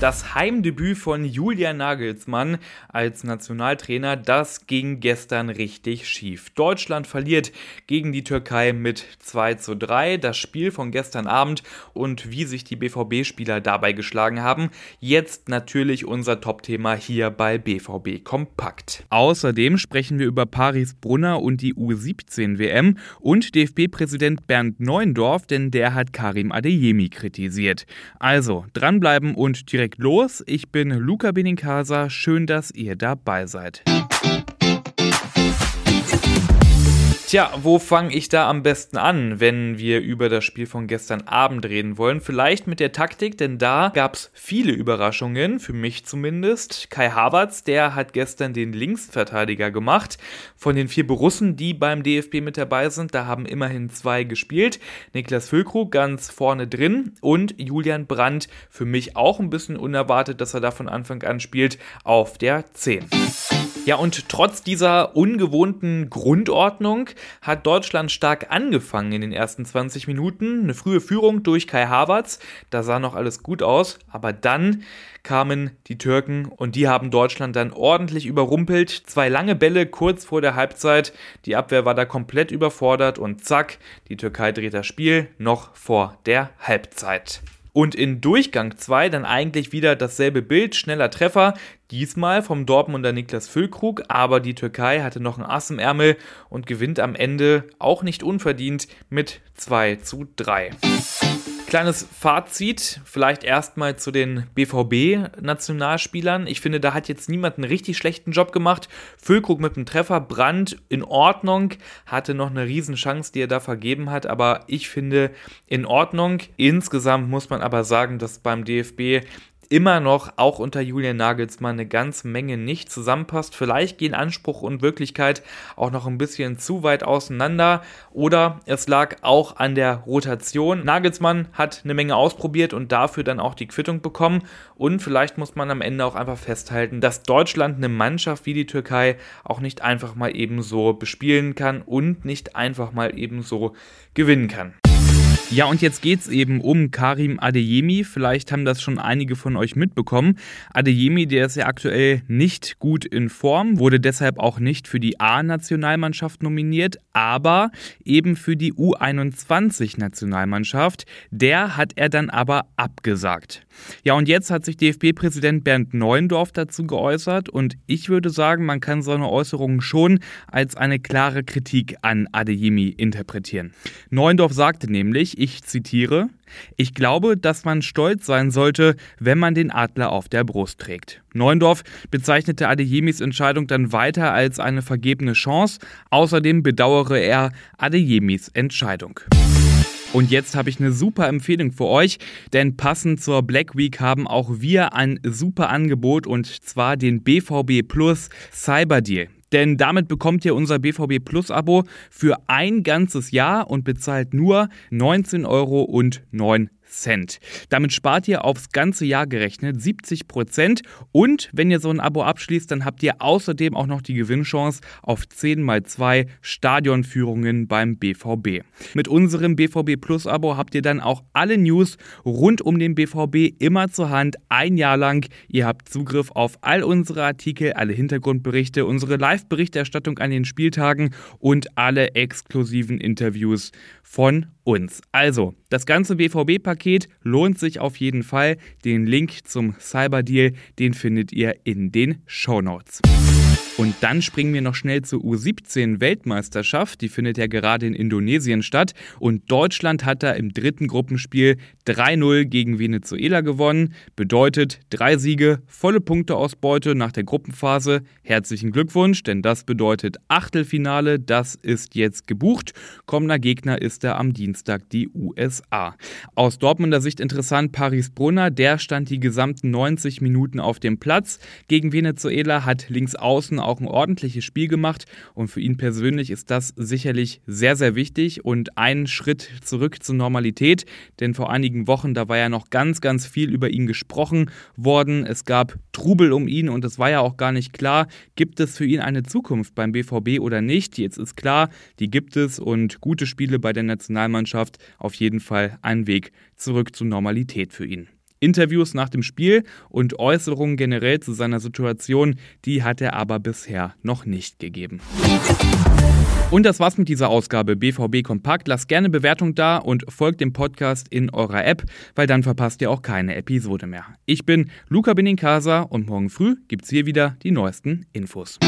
Das Heimdebüt von Julian Nagelsmann als Nationaltrainer, das ging gestern richtig schief. Deutschland verliert gegen die Türkei mit 2 zu 3. Das Spiel von gestern Abend und wie sich die BVB-Spieler dabei geschlagen haben. Jetzt natürlich unser Top-Thema hier bei BVB Kompakt. Außerdem sprechen wir über Paris Brunner und die U17 WM und DFB-Präsident Bernd Neuendorf, denn der hat Karim Adeyemi kritisiert. Also dranbleiben und direkt direkt los. Ich bin Luca Benincasa. Schön, dass ihr dabei seid. Tja, wo fange ich da am besten an, wenn wir über das Spiel von gestern Abend reden wollen? Vielleicht mit der Taktik, denn da gab es viele Überraschungen, für mich zumindest. Kai Havertz, der hat gestern den Linksverteidiger gemacht. Von den vier Borussen, die beim DFB mit dabei sind, da haben immerhin zwei gespielt. Niklas Füllkrug ganz vorne drin und Julian Brandt, für mich auch ein bisschen unerwartet, dass er da von Anfang an spielt, auf der 10. Ja, und trotz dieser ungewohnten Grundordnung hat Deutschland stark angefangen in den ersten 20 Minuten. Eine frühe Führung durch Kai Havertz, da sah noch alles gut aus, aber dann kamen die Türken und die haben Deutschland dann ordentlich überrumpelt. Zwei lange Bälle kurz vor der Halbzeit, die Abwehr war da komplett überfordert und zack, die Türkei dreht das Spiel noch vor der Halbzeit. Und in Durchgang 2 dann eigentlich wieder dasselbe Bild, schneller Treffer, diesmal vom Dortmunder Niklas Füllkrug, aber die Türkei hatte noch ein Ass im Ärmel und gewinnt am Ende auch nicht unverdient mit 2 zu 3. Kleines Fazit, vielleicht erstmal zu den BVB-Nationalspielern. Ich finde, da hat jetzt niemand einen richtig schlechten Job gemacht. Füllkrug mit dem Treffer, Brand in Ordnung, hatte noch eine Riesenchance, die er da vergeben hat, aber ich finde in Ordnung. Insgesamt muss man aber sagen, dass beim DFB immer noch, auch unter Julian Nagelsmann, eine ganze Menge nicht zusammenpasst. Vielleicht gehen Anspruch und Wirklichkeit auch noch ein bisschen zu weit auseinander oder es lag auch an der Rotation. Nagelsmann hat eine Menge ausprobiert und dafür dann auch die Quittung bekommen und vielleicht muss man am Ende auch einfach festhalten, dass Deutschland eine Mannschaft wie die Türkei auch nicht einfach mal ebenso bespielen kann und nicht einfach mal ebenso gewinnen kann. Ja, und jetzt geht's eben um Karim Adeyemi. Vielleicht haben das schon einige von euch mitbekommen. Adeyemi, der ist ja aktuell nicht gut in Form, wurde deshalb auch nicht für die A-Nationalmannschaft nominiert, aber eben für die U21-Nationalmannschaft. Der hat er dann aber abgesagt. Ja, und jetzt hat sich DFB-Präsident Bernd Neuendorf dazu geäußert und ich würde sagen, man kann seine Äußerungen schon als eine klare Kritik an Adeyemi interpretieren. Neuendorf sagte nämlich, ich zitiere, ich glaube, dass man stolz sein sollte, wenn man den Adler auf der Brust trägt. Neuendorf bezeichnete Adeyemis Entscheidung dann weiter als eine vergebene Chance. Außerdem bedauere er Adeyemis Entscheidung. Und jetzt habe ich eine super Empfehlung für euch, denn passend zur Black Week haben auch wir ein super Angebot und zwar den BVB Plus Cyber Deal. Denn damit bekommt ihr unser BVB Plus Abo für ein ganzes Jahr und bezahlt nur 19,09 Euro Cent. Damit spart ihr aufs ganze Jahr gerechnet 70 Prozent und wenn ihr so ein Abo abschließt, dann habt ihr außerdem auch noch die Gewinnchance auf 10 mal 2 Stadionführungen beim BVB. Mit unserem BVB Plus Abo habt ihr dann auch alle News rund um den BVB immer zur Hand, ein Jahr lang. Ihr habt Zugriff auf all unsere Artikel, alle Hintergrundberichte, unsere Live-Berichterstattung an den Spieltagen und alle exklusiven Interviews von uns. Also, das ganze BVB-Paket lohnt sich auf jeden Fall. Den Link zum Cyberdeal, den findet ihr in den Show Notes. Und dann springen wir noch schnell zur U17 Weltmeisterschaft. Die findet ja gerade in Indonesien statt. Und Deutschland hat da im dritten Gruppenspiel 3-0 gegen Venezuela gewonnen. Bedeutet drei Siege, volle Punkteausbeute nach der Gruppenphase. Herzlichen Glückwunsch, denn das bedeutet Achtelfinale. Das ist jetzt gebucht. Kommender Gegner ist da am Dienstag die USA. Aus Dortmunder Sicht interessant, Paris Brunner, der stand die gesamten 90 Minuten auf dem Platz. Gegen Venezuela hat links außen auch ein ordentliches Spiel gemacht und für ihn persönlich ist das sicherlich sehr, sehr wichtig und ein Schritt zurück zur Normalität, denn vor einigen Wochen, da war ja noch ganz, ganz viel über ihn gesprochen worden. Es gab Trubel um ihn und es war ja auch gar nicht klar, gibt es für ihn eine Zukunft beim BVB oder nicht. Jetzt ist klar, die gibt es und gute Spiele bei der Nationalmannschaft auf jeden Fall ein Weg zurück zur Normalität für ihn. Interviews nach dem Spiel und Äußerungen generell zu seiner Situation, die hat er aber bisher noch nicht gegeben. Und das war's mit dieser Ausgabe BVB Kompakt. Lasst gerne Bewertung da und folgt dem Podcast in eurer App, weil dann verpasst ihr auch keine Episode mehr. Ich bin Luca Benincasa und morgen früh gibt's hier wieder die neuesten Infos.